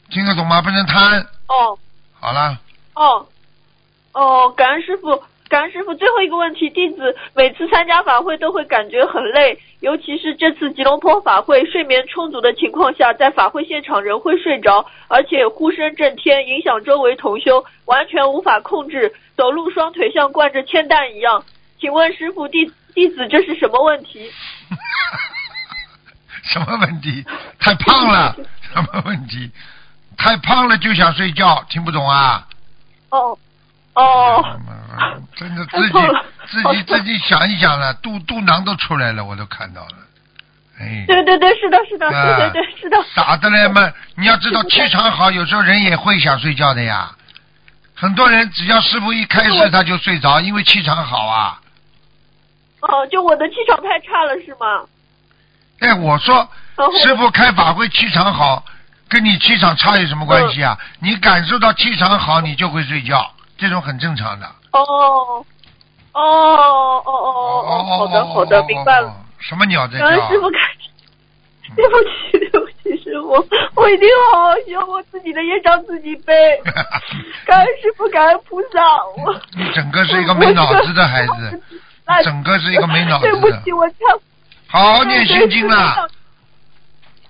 听得懂吗？不能贪。哦好了，哦哦，感恩师傅。感恩师傅，最后一个问题，弟子每次参加法会都会感觉很累，尤其是这次吉隆坡法会，睡眠充足的情况下，在法会现场人会睡着，而且呼声震天，影响周围同修，完全无法控制，走路双腿像灌着铅弹一样。请问师傅，弟弟子这是什么问题？什么问题？太胖了，什么问题？太胖了就想睡觉，听不懂啊？哦哦，嗯真的自己 自己自己想一想了，肚肚囊都出来了，我都看到了。哎，对对对，是的，是的，对啊对对，是的。傻的嘞嘛！你要知道气场好，有时候人也会想睡觉的呀。很多人只要师傅一开始他就睡着，因为气场好啊。哦，就我的气场太差了，是吗？哎，我说师傅开法会气场好，跟你气场差有什么关系啊？你感受到气场好，你就会睡觉，这种很正常的。哦，哦哦哦哦哦，好的好的，明白了。。哦什么鸟在叫师傅。对不起，对不起，师傅，我一定好好修，我自己的业障自己背。感恩师傅，感恩菩萨，我你整个是一个没脑子的孩子，整个是一个没脑子的。对不起，我忏。好好念心经啦。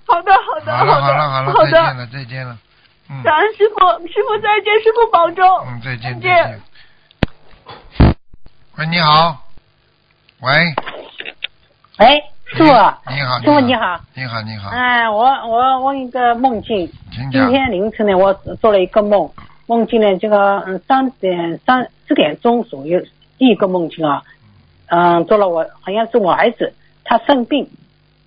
好的，好的，好的好的，了好了，好的。再见了再见了。嗯感恩师傅，师傅再见，师傅保重。嗯，再见再再见见。喂，你好。喂，哎，师傅，你好，师傅你好，你好你好，哎，我我问一个梦境，今。天凌晨呢，我做了一个梦，梦境呢，这个嗯三点三四点钟左右，第一个梦境啊，嗯，做了我好像是我儿子，他生病，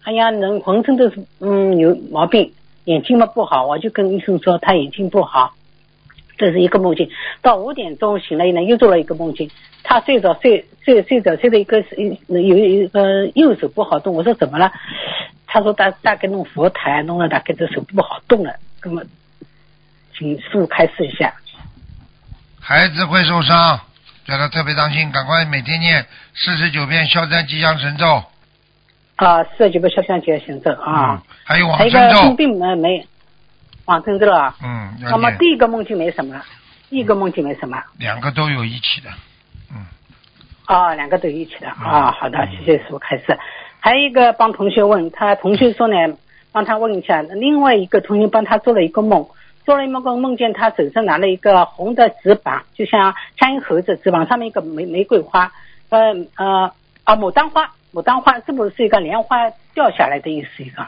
哎呀人浑身都是嗯有毛病，眼睛嘛不好，我就跟医生说他眼睛不好，这是一个梦境。到五点钟醒了以后呢，又做了一个梦境，他睡着睡睡睡着睡的一个是有有一个右手不好动，我说怎么了？他说大大概弄佛台弄了大概这手不好动了，那么请师傅开示一下。孩子会受伤，叫他特别当心，赶快每天念四十九遍消灾吉祥神咒。啊，四十九个消相节行咒啊嗯，，还有往还有一生。病没没往生咒啊。嗯，那么第一个梦境没什么，第一个梦境没什么。两个都有一起的。嗯，啊，两个都一起的嗯啊，好的，谢谢师傅开始。还有一个帮同学问，他同学说呢，帮他问一下，另外一个同学帮他做了一个梦，做了一个梦见他手上拿了一个红的纸板，就像像一盒子，纸板上面一个玫玫瑰花，呃呃啊牡丹花，牡丹花是不是一个莲花掉下来的意思一个？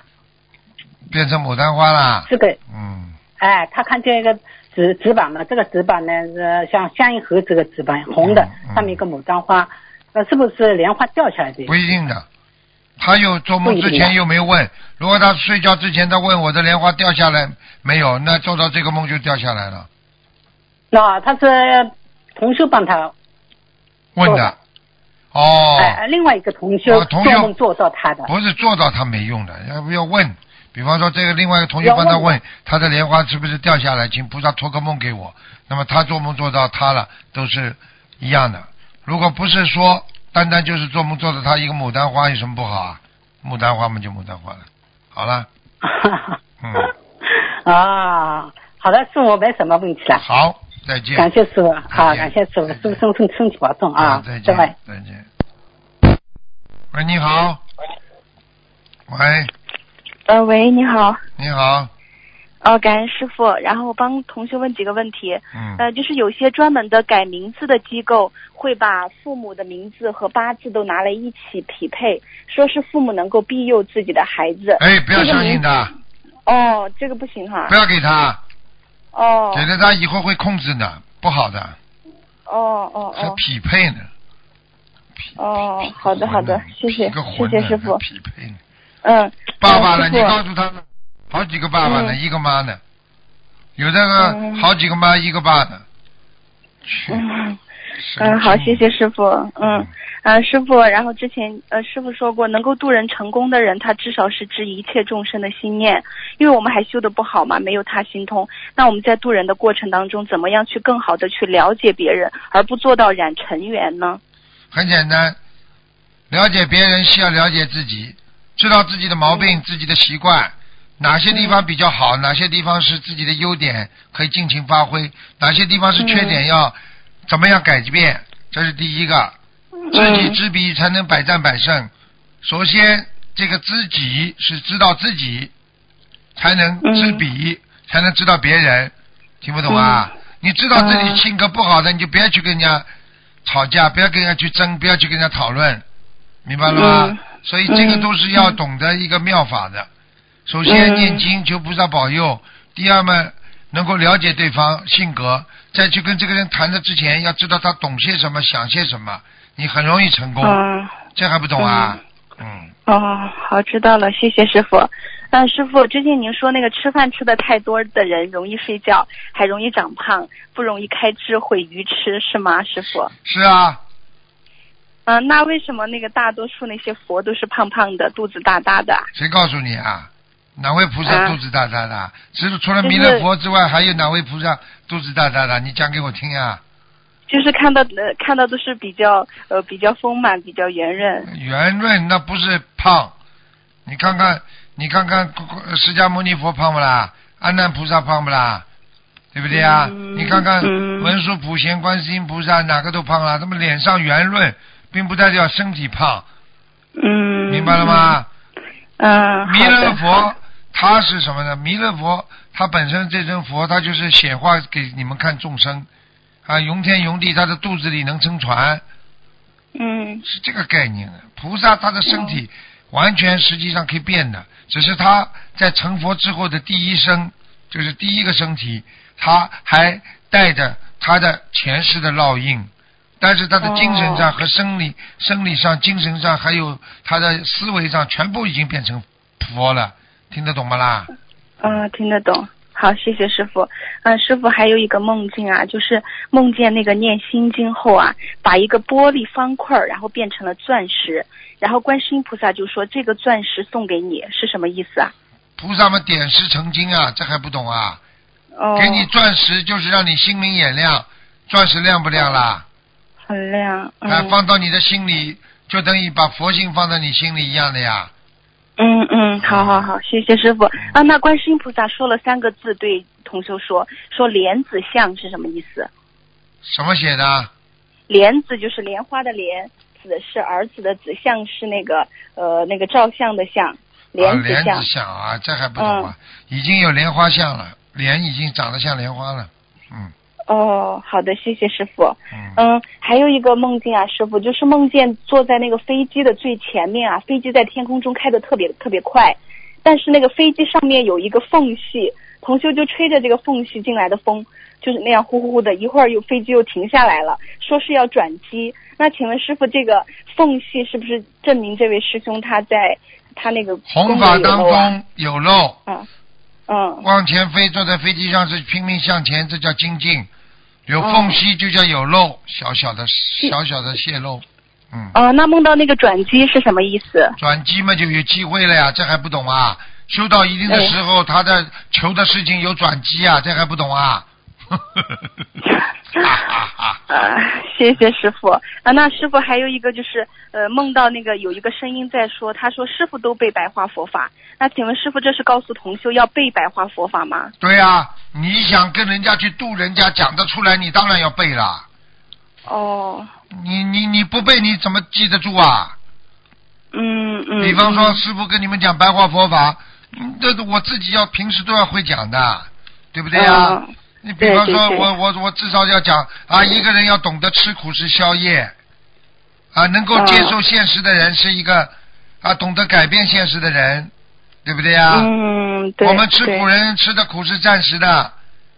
变成牡丹花了。这个嗯，哎，他看见一个纸纸板嘛，这个纸板呢是像香烟盒这个纸板，红的嗯，嗯上面一个牡丹花，那是不是莲花掉下来的意思？不一定的。他又做梦之前又没问，如果他睡觉之前他问我的莲花掉下来没有，那做到这个梦就掉下来了。那他是同修帮他，问的。哦。哎，另外一个同修哦同修做梦做到他的，不是做到他没用的，要不要问？比方说，这个另外一个同学帮他问他的莲花是不是掉下来，请菩萨托个梦给我。那么他做梦做到他了，都是一样的。如果不是说单单就是做梦做到他一个牡丹花，有什么不好啊？牡丹花嘛就牡丹花了。好了，嗯，啊，好的，是我没什么问题了，好，再见。感谢师傅，好，感谢师傅，再师傅身身身体保重啊，再见拜拜。，再见。喂，你好。喂，呃，喂，你好，你好，哦，感恩师傅。然后我帮同学问几个问题。嗯，呃，就是有些专门的改名字的机构，会把父母的名字和八字都拿来一起匹配，说是父母能够庇佑自己的孩子。哎，不要相信他，哦，这个不行哈不。要给他，哦给了他以后会控制的，不好的，哦哦还哦匹配呢。匹哦，好的好的，谢谢谢谢师傅。匹配呢。嗯，爸爸呢？呃你告诉他们，好几个爸爸呢，嗯一个妈呢，有那个嗯好几个妈一个爸呢。去傅。嗯好，谢谢师傅。嗯，呃，师傅，然后之前呃，师傅说过，能够渡人成功的人，他至少是知一切众生的心念，因为我们还修的不好嘛，没有他心通。那我们在渡人的过程当中，怎么样去更好的去了解别人，而不做到染尘缘呢？很简单，了解别人需要了解自己，知道自己的毛病、自己的习惯，哪些地方比较好，哪些地方是自己的优点可以尽情发挥，哪些地方是缺点要怎么样改变，这是第一个。知己知彼才能百战百胜。首先，这个知己是知道自己，才能知彼，才能知道别人。听不懂啊？你知道自己嗯性格不好的，你就不要去跟人家吵架，不要跟人家去争，不要去跟人家讨论，明白了吗？嗯所以这个都是要懂得一个妙法的。首先嗯念经求菩萨保佑，第二嘛能够了解对方性格，再去跟这个人谈的之前，要知道他懂些什么，想些什么，你很容易成功。嗯。这还不懂啊？嗯，哦，好，知道了，谢谢师傅。嗯，师傅，之前您说那个吃饭吃的太多的人容易睡觉，还容易长胖，不容易开智慧愚痴，是吗，师傅？是啊，嗯，那为什么那个大多数那些佛都是胖胖的，肚子大大的？谁告诉你啊？哪位菩萨啊肚子大大的？只是除了就是弥勒佛之外，还有哪位菩萨肚子大大的？你讲给我听啊！就是看到呃看到都是比较呃比较丰满，比较圆润。圆润那不是胖，你看看，你看看呃释迦牟尼佛胖不啦？阿难菩萨胖不啦？对不对啊？嗯你看看嗯文殊普贤观世音菩萨哪个都胖了，他们脸上圆润，并不代表身体胖，嗯。明白了吗？嗯，弥勒佛他是什么呢？弥勒佛他本身这尊佛，他就是显化给你们看众生啊，容天容地，他的肚子里能撑船，嗯是这个概念。菩萨他的身体完全实际上可以变的，只是他在成佛之后的第一生，就是第一个身体，他还带着他的前世的烙印。但是他的精神上哦和生理、生理上、精神上，还有他的思维上，全部已经变成佛了，听得懂吗啦？嗯，听得懂。好，谢谢师傅。嗯，师傅还有一个梦境啊，就是梦见那个念心经后啊，把一个玻璃方块，然后变成了钻石，然后观世音菩萨就说这个钻石送给你，是什么意思啊？菩萨们点石成金啊，这还不懂啊？哦，给你钻石就是让你心明眼亮，钻石亮不亮啦？很亮。嗯、啊，放到你的心里，就等于把佛性放在你心里一样的呀。嗯嗯，好好好，谢谢师傅。啊，那观世音菩萨说了三个字对同修说，说莲子像是什么意思？什么写的？莲子就是莲花的莲，子是儿子的子，像是那个呃那个照相的相，啊，莲子像。莲子像啊，这还不懂啊？已经有莲花像了，莲已经长得像莲花了。嗯哦，好的，谢谢师傅。嗯。嗯，还有一个梦境啊，师傅，就是梦见坐在那个飞机的最前面啊，飞机在天空中开的特别特别快，但是那个飞机上面有一个缝隙，同修就吹着这个缝隙进来的风，就是那样呼呼呼的，一会儿又飞机又停下来了，说是要转机。那请问师傅，这个缝隙是不是证明这位师兄他在他那个弘法当中有漏，嗯嗯往前飞，坐在飞机上是拼命向前，这叫精进；有哦缝隙就叫有漏，小小的小小的泄漏。嗯。哦，那梦到那个转机是什么意思？转机嘛就有机会了呀，这还不懂啊？修到一定的时候，他的求的事情有转机啊，这还不懂啊？啊，谢谢师傅啊。那师傅还有一个就是，呃，梦到那个有一个声音在说，他说师傅都背白话佛法。那请问师傅，这是告诉同修要背白话佛法吗？对呀、你想跟人家去度人家，讲得出来，你当然要背了。哦，你你你不背，你怎么记得住啊？嗯嗯。比方说，嗯师傅跟你们讲白话佛法，嗯这都我自己要平时都要会讲的，对不对呀？嗯你比方说我我我至少要讲啊，一个人要懂得吃苦是宵夜，啊，能够嗯接受现实的人是一个啊，懂得改变现实的人，对不对呀？嗯，对。我们吃苦人吃的苦是暂时的，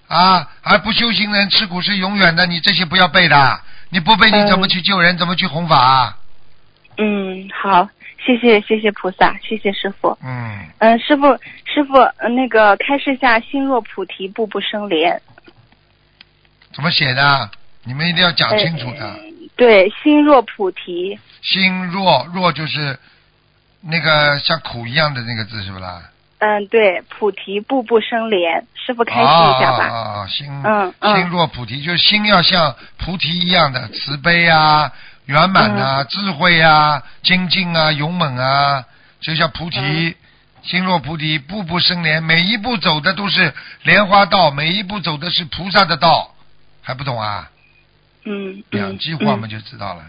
啊，而不修行人吃苦是永远的。你这些不要背的，你不背你怎么去救人？怎么去弘法啊？嗯，好，谢谢谢谢菩萨，谢谢师傅。嗯，嗯，师傅师傅，呃那个开示下心若菩提，步步生莲。怎么写的？你们一定要讲清楚的。对，心若菩提。心若若就是那个像苦一样的那个字是不啦？嗯，对，菩提步步生莲，师傅开心一下吧。啊啊啊！心嗯嗯心若菩提，就是心要像菩提一样的慈悲啊、圆满嗯啊、智慧啊、精进啊、勇猛啊，就像菩提。嗯心若菩提，步步生莲，每一步走的都是莲花道，每一步走的是菩萨的道，还不懂啊？嗯，两嗯句话嘛就知道了。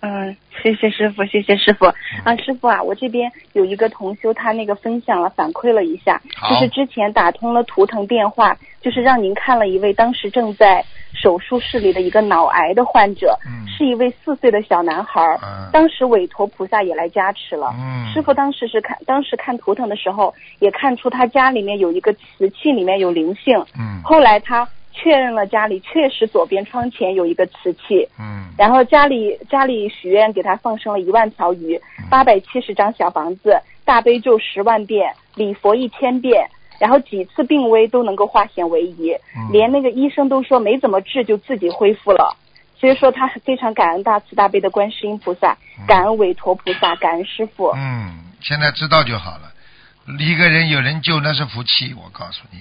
嗯，谢谢师傅，谢谢师傅。啊，师傅啊，我这边有一个同修，他那个分享了，反馈了一下，就是之前打通了图腾电话，就是让您看了一位当时正在手术室里的一个脑癌的患者，嗯是一位四岁的小男孩，嗯当时委托菩萨也来加持了。嗯师傅当时是看，当时看图腾的时候，也看出他家里面有一个瓷器，里面有灵性。嗯后来他确认了家里确实左边窗前有一个瓷器，嗯然后家里家里许愿给他放生了一万条鱼，嗯八百七十张小房子，大悲咒十万遍，礼佛一千遍，然后几次病危都能够化险为夷，嗯连那个医生都说没怎么治就自己恢复了。所以说他非常感恩大慈大悲的观世音菩萨，感恩韦陀菩萨，感恩师傅。嗯，现在知道就好了。一个人有人救那是福气，我告诉你。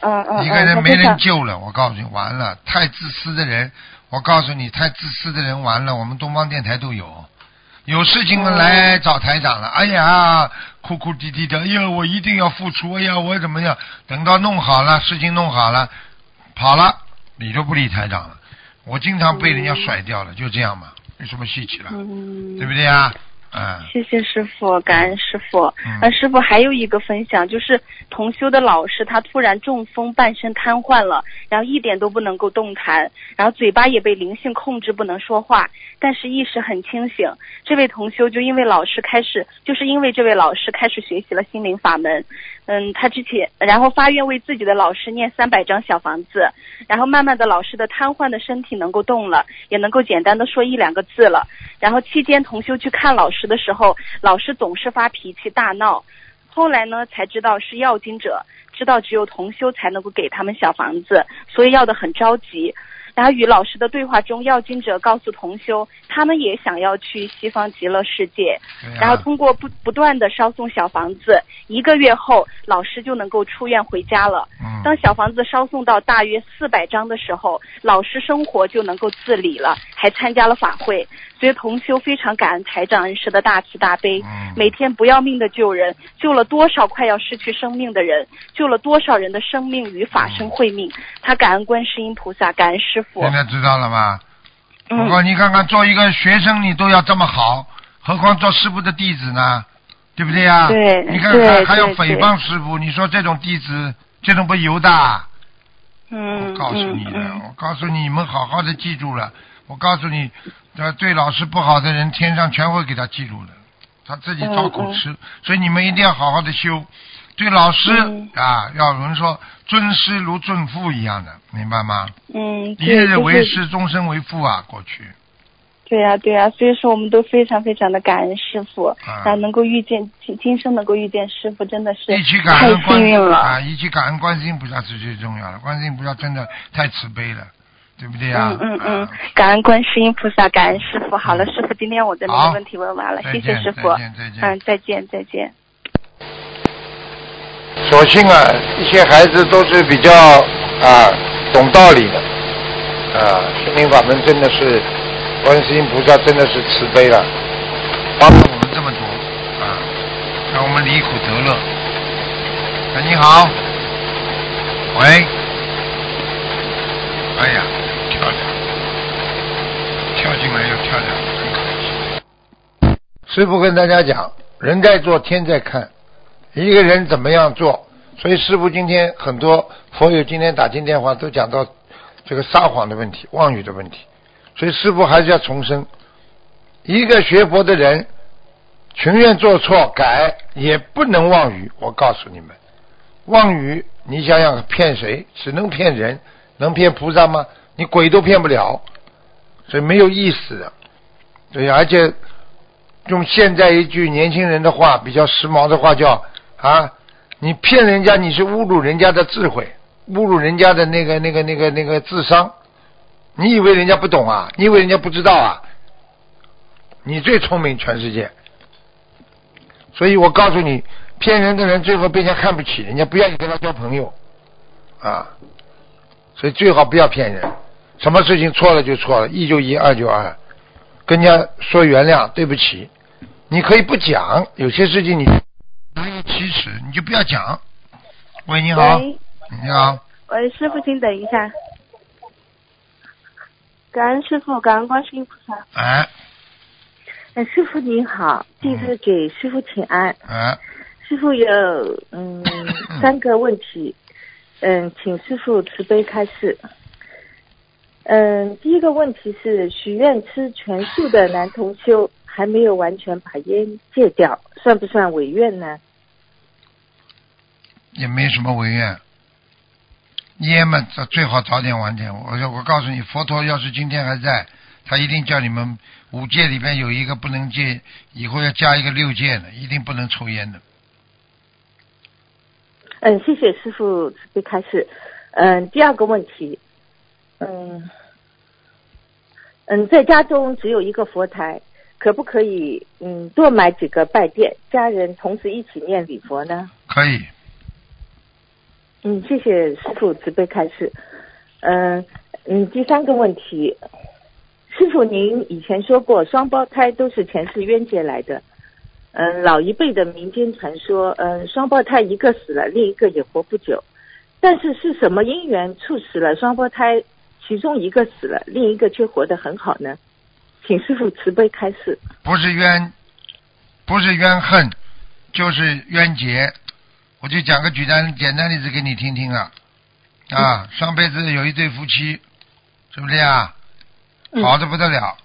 嗯嗯一个人嗯，没人救了，我告诉你，完了，太自私的人，我告诉你，太自私的人完了，我们东方电台都有，有事情来找台长了，哎呀，哭哭啼啼的，哎呀，我一定要付出，哎呀，我怎么样？等到弄好了，事情弄好了，跑了，理都不理台长了，我经常被人家甩掉了，就这样嘛，有什么稀奇了，嗯，对不对啊？嗯，谢谢师傅，感恩师傅。嗯呃，师傅还有一个分享，就是同修的老师他突然中风，半身瘫痪了，然后一点都不能够动弹，然后嘴巴也被灵性控制不能说话，但是意识很清醒。这位同修就因为老师开始，就是因为这位老师开始学习了心灵法门，嗯，他之前然后发愿为自己的老师念三百张小房子，然后慢慢的老师的瘫痪的身体能够动了，也能够简单的说一两个字了。然后期间同修去看老师的时候，老师总是发脾气大闹。后来呢，才知道是要经者，知道只有同修才能够给他们小房子，所以要的很着急。然后与老师的对话中，要经者告诉同修，他们也想要去西方极乐世界。然后通过不不断的烧送小房子，一个月后，老师就能够出院回家了。嗯当小房子烧送到大约四百张的时候，老师生活就能够自理了，还参加了法会。所以同修非常感恩台长恩师的大慈大悲，嗯每天不要命的救人，救了多少快要失去生命的人，救了多少人的生命与法身慧命。他感恩观世音菩萨，感恩师傅现。在知道了吗？嗯不过你看看，做一个学生你都要这么好，何况做师傅的弟子呢？对不对呀？对你看看还还要诽谤师傅，你说这种弟子，这种不由的啊。嗯，我告诉你了，嗯我告诉你你们好好的记住了。我告诉你，呃，对老师不好的人，天上全会给他记录的，他自己找苦吃。所以你们一定要好好的修。对老师、嗯啊，要有人说尊师如尊父一样的，明白吗？嗯，一日为师，终身为父啊！过去，对呀、对呀、所以说我们都非常非常的感恩师傅，啊能够遇见今今生能够遇见师傅，真的是一起感太恩观幸运了。啊，一起感恩观世音菩萨是最重要的。观世音菩萨真的太慈悲了，对不对呀？嗯嗯嗯啊，感恩观世音菩萨，感恩师傅。好了，师傅，今天我的那个问题问完了，谢谢师傅再见再。见嗯，再见再见。所幸啊，一些孩子都是比较啊懂道理的，啊，心灵法门真的是，观世音菩萨真的是慈悲了，帮了我们这么多啊，让我们离苦得乐。哎，你好，喂，哎呀，跳进来又跳两个，很可惜。师傅跟大家讲，人在做天在看，一个人怎么样做。所以师傅今天很多佛友今天打进电话都讲到这个撒谎的问题、妄语的问题。所以师傅还是要重申，一个学佛的人情愿做错改，也不能妄语。我告诉你们，妄语你想想骗谁？只能骗人，能骗菩萨吗？你鬼都骗不了，所以没有意思的。对，而且用现在一句年轻人的话，比较时髦的话叫啊，你骗人家，你是侮辱人家的智慧，侮辱人家的那个那个那个那个智商。你以为人家不懂啊？你以为人家不知道啊？你最聪明，全世界。所以我告诉你，骗人的人最后被人家看不起，人家不愿意跟他交朋友啊。所以最好不要骗人，什么事情错了就错了，一就一，二就二，跟人家说原谅，对不起。你可以不讲，有些事情你难以启齿，你就不要讲。喂，你好，喂，你好，喂，师傅，请等一下。感恩师傅，感恩观世音菩萨。哎哎，师傅您好，弟子给师傅请安。哎，师傅有嗯 三个问题，嗯，请师傅慈悲开示。嗯，第一个问题是许愿吃全素的男同修还没有完全把烟戒掉，算不算违愿呢？也没什么违愿。烟嘛，这最好早点晚点。我说，我告诉你，佛陀要是今天还在，他一定叫你们五戒里边有一个不能戒，以后要加一个六戒的，一定不能抽烟的。嗯，谢谢师傅慈悲开示。嗯，第二个问题，嗯嗯，在家中只有一个佛台，可不可以嗯多买几个拜垫，家人同时一起念礼佛呢？可以，嗯，谢谢师傅慈悲开示。嗯嗯，第三个问题，师傅您以前说过双胞胎都是前世冤结来的。嗯，老一辈的民间传说，嗯，双胞胎一个死了，另一个也活不久。但是是什么因缘促使了双胞胎其中一个死了，另一个却活得很好呢？请师傅慈悲开示。不是冤，不是冤恨，就是冤结。我就讲个简单简单例子给你听听啊。啊，上辈子有一对夫妻，是不是呀？嗯好的不得了，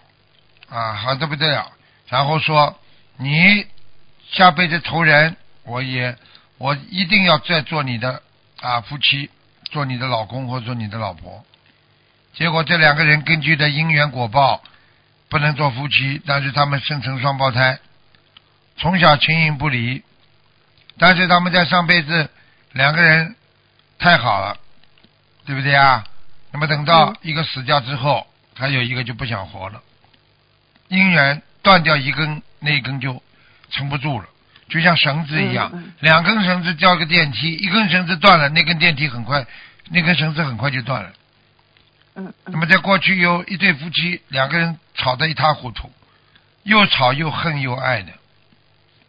啊，好的不得了。然后说你下辈子投人，我也我一定要再做你的啊夫妻，做你的老公或者做你的老婆。结果这两个人根据的因缘果报，不能做夫妻，但是他们生成双胞胎，从小形影不离。但是他们在上辈子两个人太好了，对不对啊？那么等到一个死掉之后，还有一个就不想活了，姻缘断掉一根，那一根就撑不住了，就像绳子一样，两根绳子吊个电梯，一根绳子断了，那根电梯很快，那根绳子很快就断了。嗯那么在过去有一对夫妻，两个人吵得一塌糊涂，又吵又恨又爱的，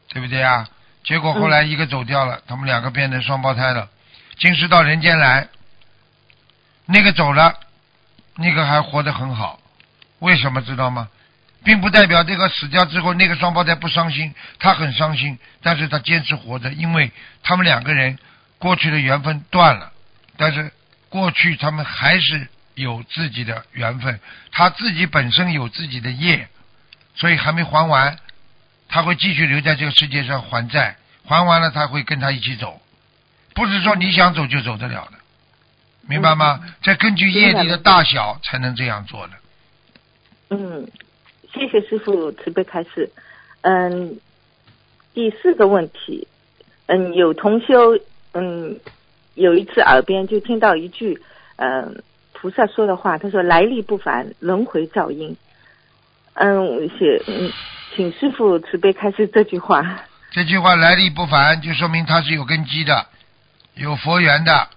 对不对啊？结果后来一个走掉了，他们两个变成双胞胎了，今世到人间来，那个走了，那个还活得很好，为什么知道吗？并不代表这个死掉之后那个双胞胎不伤心，他很伤心，但是他坚持活着，因为他们两个人过去的缘分断了，但是过去他们还是有自己的缘分，他自己本身有自己的业，所以还没还完，他会继续留在这个世界上还债，还完了他会跟他一起走，不是说你想走就走得了的，明白吗？这根据业力的大小才能这样做的。嗯，谢谢师傅慈悲开示。嗯，第四个问题，嗯，有同修，嗯，有一次耳边就听到一句，嗯，菩萨说的话，他说来历不凡，轮回造因。嗯，我写，嗯，请师傅慈悲开示这句话。这句话来历不凡，就说明他是有根基的，有佛缘的。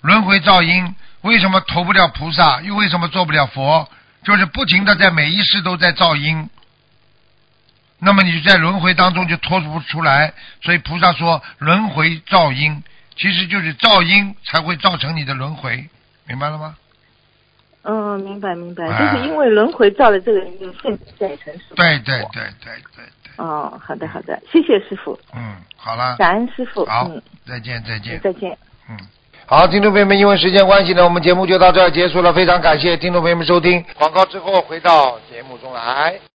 轮回造因，为什么投不了菩萨，又为什么做不了佛？就是不停的在每一世都在造因。那么你在轮回当中就脱不出来，所以菩萨说轮回造因，其实就是造因才会造成你的轮回，明白了吗？嗯，明白明白，啊就是因为轮回造了这个因，现在成熟。对对对对对对，哦，好的好的，谢谢师傅，嗯，好了，感恩师傅，好嗯，再见再见。再见。嗯，好，听众朋友们，因为时间关系呢，我们节目就到这儿结束了，非常感谢听众朋友们收听。广告之后回到节目中来。